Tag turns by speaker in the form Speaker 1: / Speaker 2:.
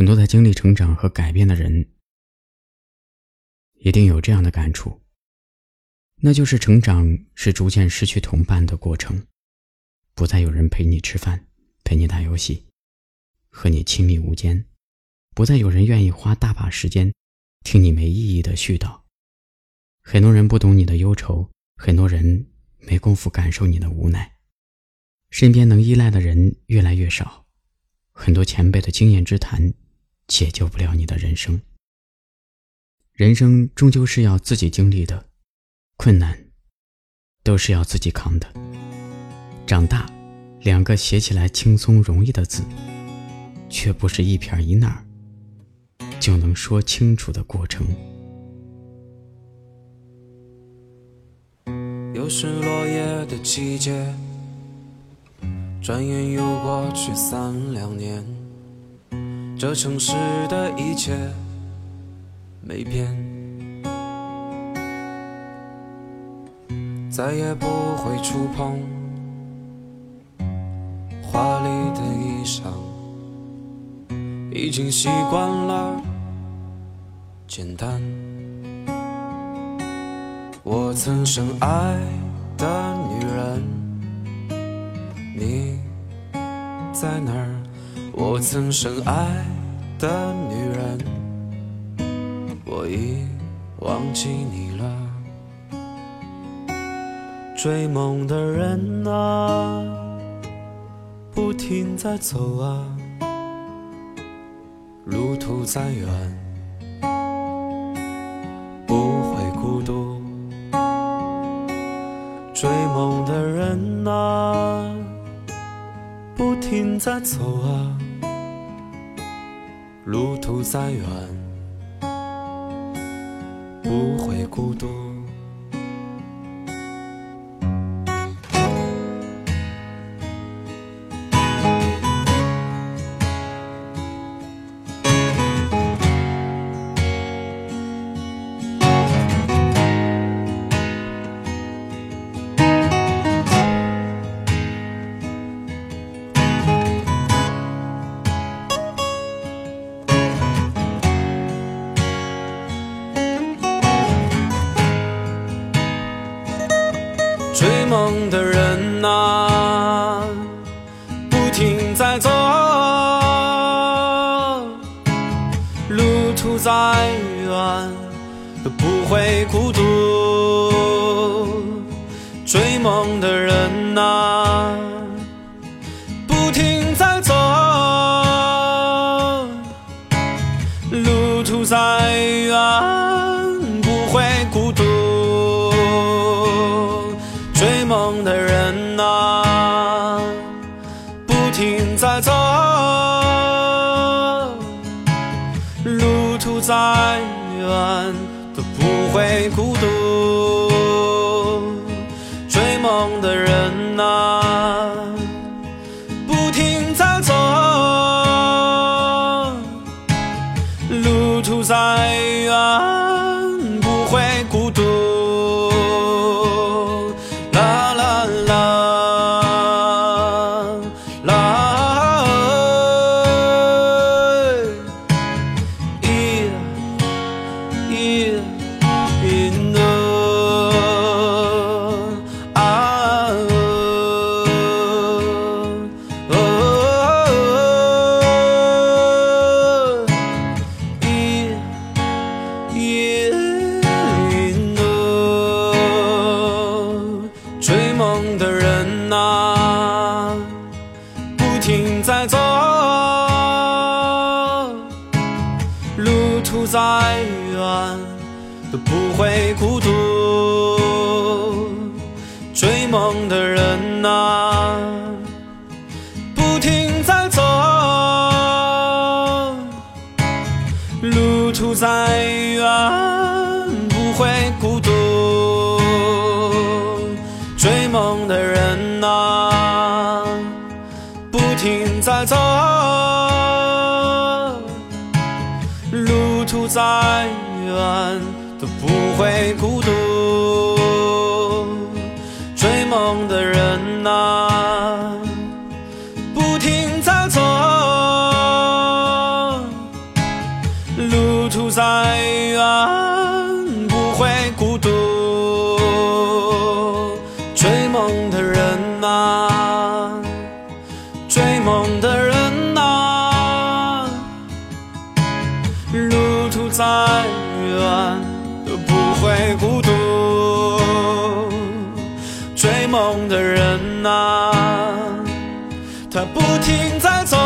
Speaker 1: 很多在经历成长和改变的人，一定有这样的感触，那就是成长是逐渐失去同伴的过程，不再有人陪你吃饭，陪你打游戏，和你亲密无间，不再有人愿意花大把时间听你没意义的絮叨。很多人不懂你的忧愁，很多人没工夫感受你的无奈，身边能依赖的人越来越少，很多前辈的经验之谈解救不了你的人生。人生终究是要自己经历的，困难都是要自己扛的。长大，两个写起来轻松容易的字，却不是一撇一捺就能说清楚的过程。
Speaker 2: 又是落叶的季节，转眼又过去三两年，这城市的一切没变，再也不会触碰华丽的衣裳，已经习惯了简单。我曾深爱的女人，你在哪？我曾深爱的女人，我已忘记你了。追梦的人啊，不停在走啊，路途再远。追梦的人啊，不停在走啊，路途再远，不会孤独。不会孤独。追梦的人啊，不停在走，路途再远。不会孤独，追梦的人啊，不停在走，路途再远不会孤独。再远都不会孤独。追梦的人啊，不停在走，路途再远不会孤独。追梦的人啊。不停在走，都不会孤独。追梦的人啊，不停在走，路途再远不会孤独。追梦的人啊，追梦的人啊，路途再追梦的人啊，他不停在走，